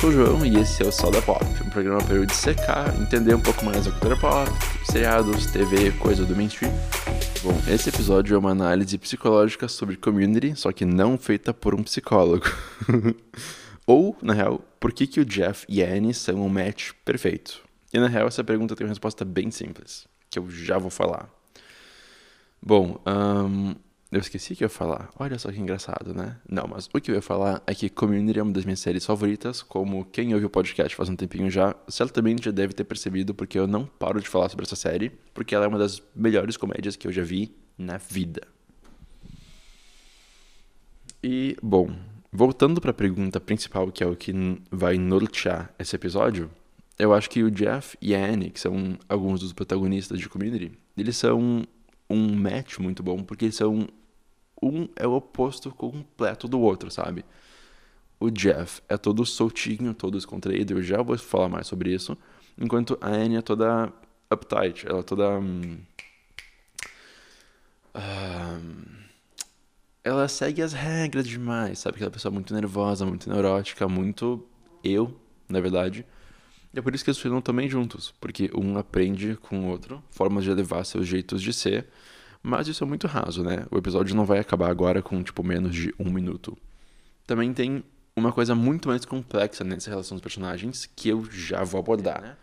sou o João e esse é o Sal da Pop, um programa para eu dissecar, entender um pouco mais a cultura pop, seriados, TV, coisa do mainstream. Bom, esse episódio é uma análise psicológica sobre community, só que não feita por um psicólogo. Ou, na real, por que, que o Jeff e a Annie são um match perfeito? E na real, essa pergunta tem uma resposta bem simples, que eu já vou falar. Bom, um, eu esqueci que eu ia falar. Olha só que engraçado, né? Não, mas o que eu ia falar é que Community é uma das minhas séries favoritas. Como quem ouve o podcast faz um tempinho já, certamente já deve ter percebido, porque eu não paro de falar sobre essa série, porque ela é uma das melhores comédias que eu já vi na vida. E, bom, voltando para a pergunta principal, que é o que vai nortear esse episódio, eu acho que o Jeff e a Annie, que são alguns dos protagonistas de Community, eles são um match muito bom, porque eles são um é o oposto completo do outro, sabe? O Jeff é todo soltinho, todo descontraído, eu já vou falar mais sobre isso, enquanto a Annie é toda uptight, ela é toda. Um, um, ela segue as regras demais, sabe? Aquela pessoa muito nervosa, muito neurótica, muito eu, na verdade. E é por isso que eles ficam também juntos, porque um aprende com o outro formas de levar seus jeitos de ser mas isso é muito raso, né? O episódio não vai acabar agora com, tipo, menos de um minuto. Também tem uma coisa muito mais complexa nessa relação dos personagens que eu já vou abordar. Né?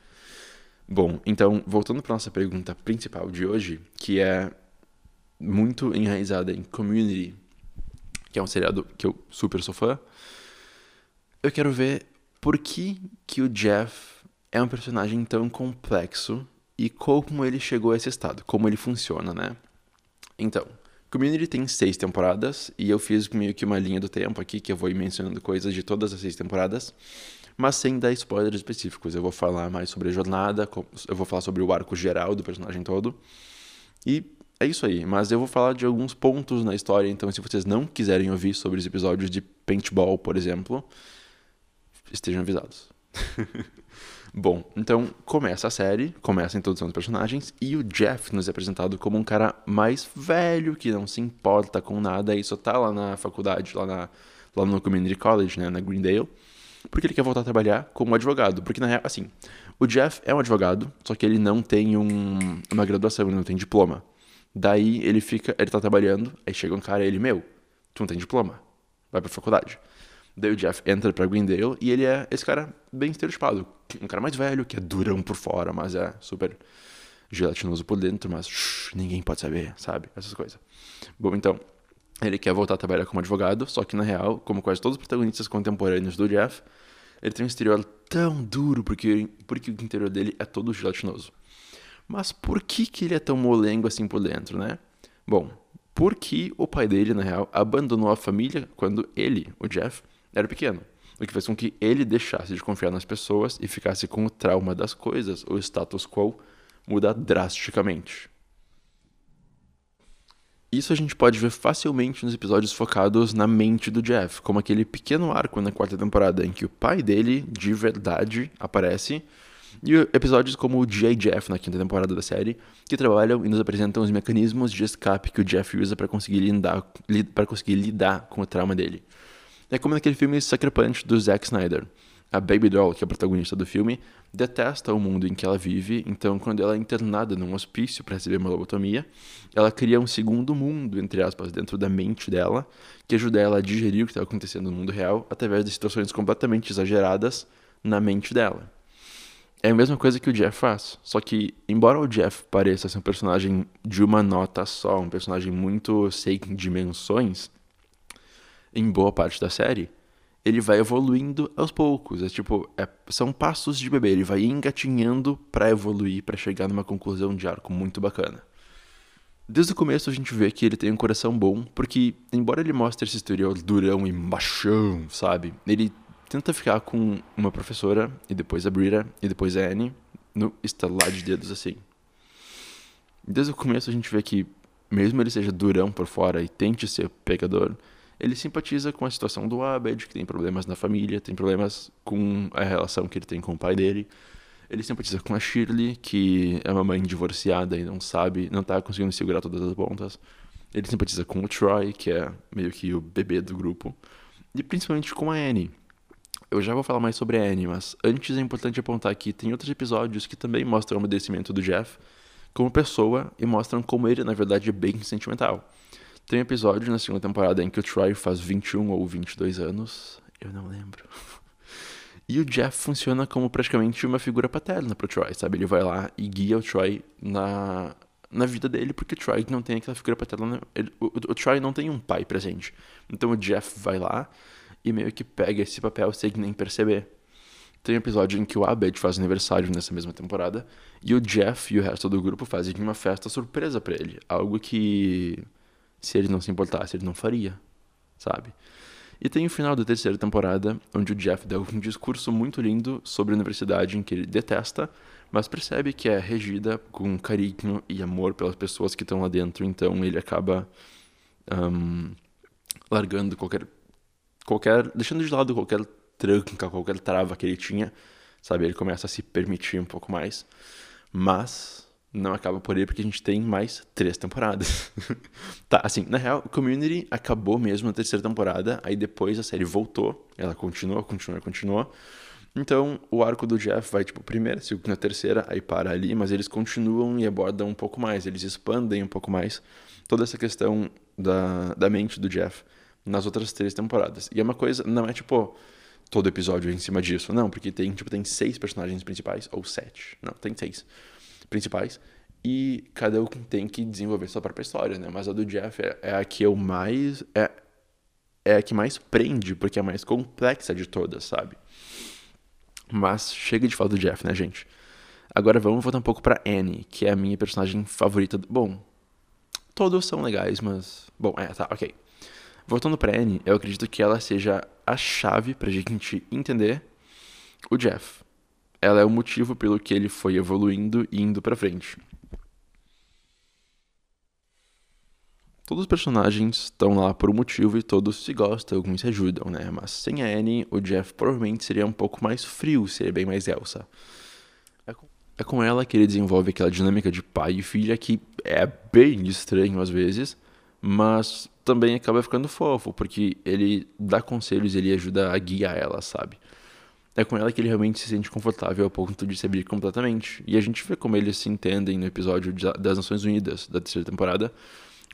Bom, então, voltando para nossa pergunta principal de hoje, que é muito enraizada em Community, que é um seriado que eu super sou fã, eu quero ver por que, que o Jeff é um personagem tão complexo e como ele chegou a esse estado, como ele funciona, né? Então, Community tem seis temporadas e eu fiz meio que uma linha do tempo aqui que eu vou mencionando coisas de todas as seis temporadas, mas sem dar spoilers específicos. Eu vou falar mais sobre a jornada, eu vou falar sobre o arco geral do personagem todo. E é isso aí, mas eu vou falar de alguns pontos na história, então se vocês não quiserem ouvir sobre os episódios de Paintball, por exemplo, estejam avisados. Bom, então começa a série, começa a introdução dos personagens e o Jeff nos é apresentado como um cara mais velho que não se importa com nada e só tá lá na faculdade, lá, na, lá no Community College, né, na Greendale, porque ele quer voltar a trabalhar como advogado. Porque na real, assim, o Jeff é um advogado, só que ele não tem um, uma graduação, ele não tem diploma. Daí ele fica, ele tá trabalhando, aí chega um cara e ele, meu, tu não tem diploma, vai pra faculdade. Daí o Jeff entra pra Greendale e ele é esse cara bem estereotipado. Um cara mais velho, que é durão por fora, mas é super gelatinoso por dentro, mas shh, ninguém pode saber, sabe? Essas coisas. Bom, então, ele quer voltar a trabalhar como advogado, só que na real, como quase todos os protagonistas contemporâneos do Jeff, ele tem um exterior tão duro porque, porque o interior dele é todo gelatinoso. Mas por que, que ele é tão molengo assim por dentro, né? Bom, porque o pai dele, na real, abandonou a família quando ele, o Jeff, era pequeno, o que fez com que ele deixasse de confiar nas pessoas e ficasse com o trauma das coisas, o status quo muda drasticamente. Isso a gente pode ver facilmente nos episódios focados na mente do Jeff, como aquele pequeno arco na quarta temporada em que o pai dele, de verdade, aparece, e episódios como o G.I. Jeff na quinta temporada da série, que trabalham e nos apresentam os mecanismos de escape que o Jeff usa para conseguir, lidar, conseguir lidar com o trauma dele. É como naquele filme Sucker Punch do Zack Snyder. A Baby Doll, que é a protagonista do filme, detesta o mundo em que ela vive, então quando ela é internada num hospício para receber uma lobotomia, ela cria um segundo mundo, entre aspas, dentro da mente dela, que ajuda ela a digerir o que está acontecendo no mundo real através de situações completamente exageradas na mente dela. É a mesma coisa que o Jeff faz, só que, embora o Jeff pareça ser um personagem de uma nota só, um personagem muito sem dimensões, em boa parte da série, ele vai evoluindo aos poucos. É tipo, é, são passos de bebê. Ele vai engatinhando para evoluir, para chegar numa conclusão de arco muito bacana. Desde o começo a gente vê que ele tem um coração bom, porque, embora ele mostre esse exterior durão e machão, sabe? Ele tenta ficar com uma professora, e depois a Brita, e depois a Annie, no estalar de dedos assim. Desde o começo a gente vê que, mesmo ele seja durão por fora e tente ser pegador, ele simpatiza com a situação do Abed, que tem problemas na família, tem problemas com a relação que ele tem com o pai dele. Ele simpatiza com a Shirley, que é uma mãe divorciada e não sabe, não tá conseguindo segurar todas as pontas. Ele simpatiza com o Troy, que é meio que o bebê do grupo. E principalmente com a Annie. Eu já vou falar mais sobre a Annie, mas antes é importante apontar que tem outros episódios que também mostram o amadurecimento do Jeff como pessoa e mostram como ele, na verdade, é bem sentimental. Tem um episódio na segunda temporada em que o Troy faz 21 ou 22 anos, eu não lembro. E o Jeff funciona como praticamente uma figura paterna pro Troy, sabe? Ele vai lá e guia o Troy na, na vida dele, porque o Troy não tem aquela figura paterna. Ele, o, o, Troy não tem um pai presente. Então o Jeff vai lá e meio que pega esse papel sem nem perceber. Tem um episódio em que o Abed faz aniversário nessa mesma temporada e o Jeff e o resto do grupo fazem uma festa surpresa para ele. Algo que, se ele não se importasse, ele não faria, sabe? E tem o final da terceira temporada, onde o Jeff dá um discurso muito lindo sobre a universidade em que ele detesta, mas percebe que é regida com carinho e amor pelas pessoas que estão lá dentro, então ele acaba um, largando qualquer, qualquer. deixando de lado qualquer tranca, qualquer trava que ele tinha, sabe? Ele começa a se permitir um pouco mais, mas não acaba por aí porque a gente tem mais três temporadas. tá, assim, na real, Community acabou mesmo na terceira temporada, aí depois a série voltou, ela continuou, continuou, continuou. Então, o arco do Jeff vai, tipo, primeira, segunda, terceira, aí para ali, mas eles continuam e abordam um pouco mais, eles expandem um pouco mais toda essa questão da, da mente do Jeff nas outras três temporadas. E é uma coisa, não é tipo todo episódio em cima disso, não, porque tem, tipo, tem seis personagens principais, ou sete, não, tem seis principais. E cada um tem que desenvolver sua própria história, né? Mas a do Jeff é, é a que eu mais. É, é a que mais prende, porque é a mais complexa de todas, sabe? Mas chega de falar do Jeff, né, gente? Agora vamos voltar um pouco pra Annie, que é a minha personagem favorita. Bom, todos são legais, mas. Bom, é, tá, ok. Voltando pra Annie, eu acredito que ela seja a chave pra gente entender o Jeff ela é o motivo pelo que ele foi evoluindo e indo para frente. Todos os personagens estão lá por um motivo e todos se gostam, alguns se ajudam, né? Mas sem a Annie, o Jeff provavelmente seria um pouco mais frio, seria bem mais Elsa. É com, é ela que ele desenvolve aquela dinâmica de pai e filha que é bem estranho às vezes, mas também acaba ficando fofo, porque ele dá conselhos e ele ajuda a guiar ela, sabe? É com ela que ele realmente se sente confortável ao ponto de se abrir completamente. E a gente vê como eles se entendem no episódio das Nações Unidas da terceira temporada,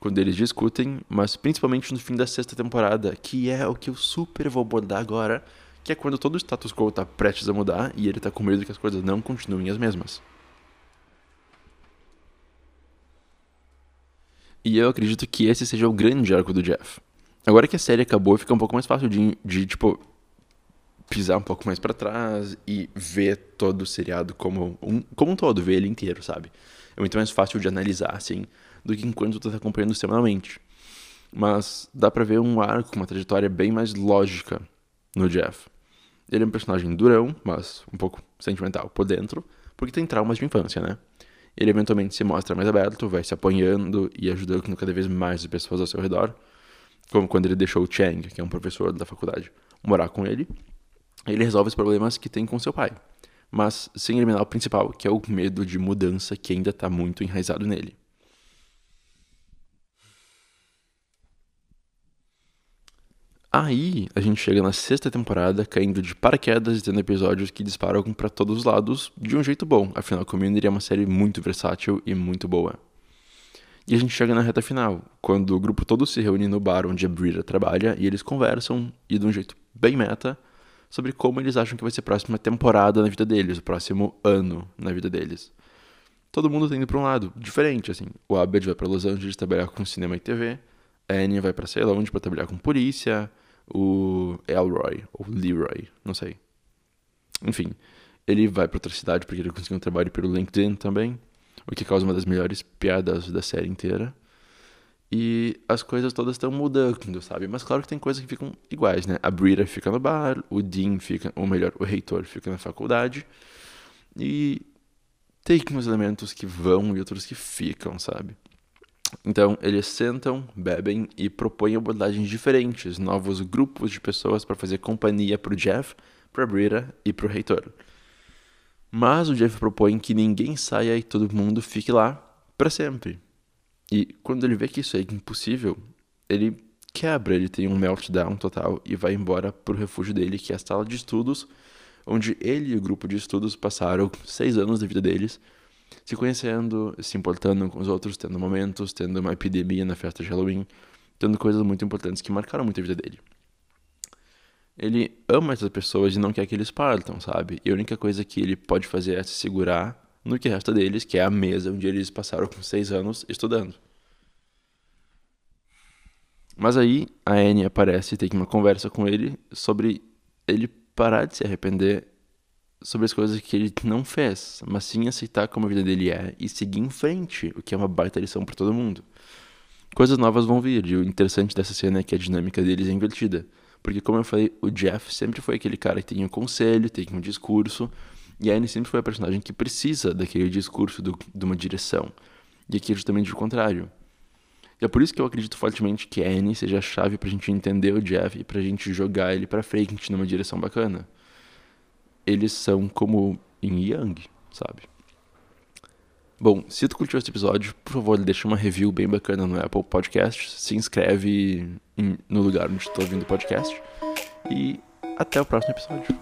quando eles discutem, mas principalmente no fim da sexta temporada, que é o que eu super vou abordar agora, que é quando todo o status quo está prestes a mudar e ele está com medo que as coisas não continuem as mesmas. E eu acredito que esse seja o grande arco do Jeff. Agora que a série acabou, fica um pouco mais fácil de, de tipo, pisar um pouco mais para trás e ver todo o seriado como um, como um todo, ver ele inteiro, sabe? É muito mais fácil de analisar, assim, do que enquanto tu tá acompanhando semanalmente. Mas dá pra ver um arco, uma trajetória bem mais lógica no Jeff. Ele é um personagem durão, mas um pouco sentimental por dentro, porque tem traumas de infância, né? Ele eventualmente se mostra mais aberto, vai se apoiando e ajudando cada vez mais as pessoas ao seu redor. Como quando ele deixou o Chang, que é um professor da faculdade, morar com ele ele resolve os problemas que tem com seu pai, mas sem eliminar o principal, que é o medo de mudança que ainda está muito enraizado nele. Aí a gente chega na sexta temporada, caindo de paraquedas e tendo episódios que disparam para todos os lados de um jeito bom. Afinal, Community é uma série muito versátil e muito boa. E a gente chega na reta final, quando o grupo todo se reúne no bar onde a Brita trabalha e eles conversam e de um jeito bem meta sobre como eles acham que vai ser a próxima temporada na vida deles, o próximo ano na vida deles. Todo mundo tá indo pra um lado diferente, assim. O Abed vai para Los Angeles trabalhar com cinema e TV, a Annie vai para sei lá onde pra trabalhar com polícia, o Elroy, ou Leroy, não sei. Enfim, ele vai para outra cidade porque ele conseguiu um trabalho pelo LinkedIn também, o que causa uma das melhores piadas da série inteira. E as coisas todas estão mudando, sabe? Mas claro que tem coisas que ficam iguais, né? A Brita fica no bar, o Dean fica, ou melhor, o reitor fica na faculdade. E tem uns elementos que vão e outros que ficam, sabe? Então, eles sentam, bebem e propõem abordagens diferentes, novos grupos de pessoas para fazer companhia pro Jeff, pra Brita e pro reitor. Mas o Jeff propõe que ninguém saia e todo mundo fique lá para sempre. E quando ele vê que isso é impossível, ele quebra, ele tem um meltdown total e vai embora pro refúgio dele, que é a sala de estudos, onde ele e o grupo de estudos passaram seis anos da vida deles, se conhecendo, se importando com os outros, tendo momentos, tendo uma epidemia na festa de Halloween, tendo coisas muito importantes que marcaram muito a vida dele. Ele ama essas pessoas e não quer que eles partam, sabe? E a única coisa que ele pode fazer é se segurar no que resta deles, que é a mesa onde eles passaram com seis anos estudando. Mas aí a Anne aparece e tem uma conversa com ele sobre ele parar de se arrepender sobre as coisas que ele não fez, mas sim aceitar como a vida dele é e seguir em frente, o que é uma baita lição para todo mundo. Coisas novas vão vir, e o interessante dessa cena é que a dinâmica deles é invertida. Porque, como eu falei, o Jeff sempre foi aquele cara que tem um conselho, tem um discurso, e a Anne sempre foi a personagem que precisa daquele discurso do, de uma direção. E aqui é justamente o contrário. E é por isso que eu acredito fortemente que a Annie seja a chave pra gente entender o Jeff e pra gente jogar ele pra frente numa direção bacana. Eles são como em Young, sabe? Bom, se tu curtiu esse episódio, por favor, deixa uma review bem bacana no Apple Podcast, se inscreve em, no lugar onde tu tá ouvindo o podcast e até o próximo episódio.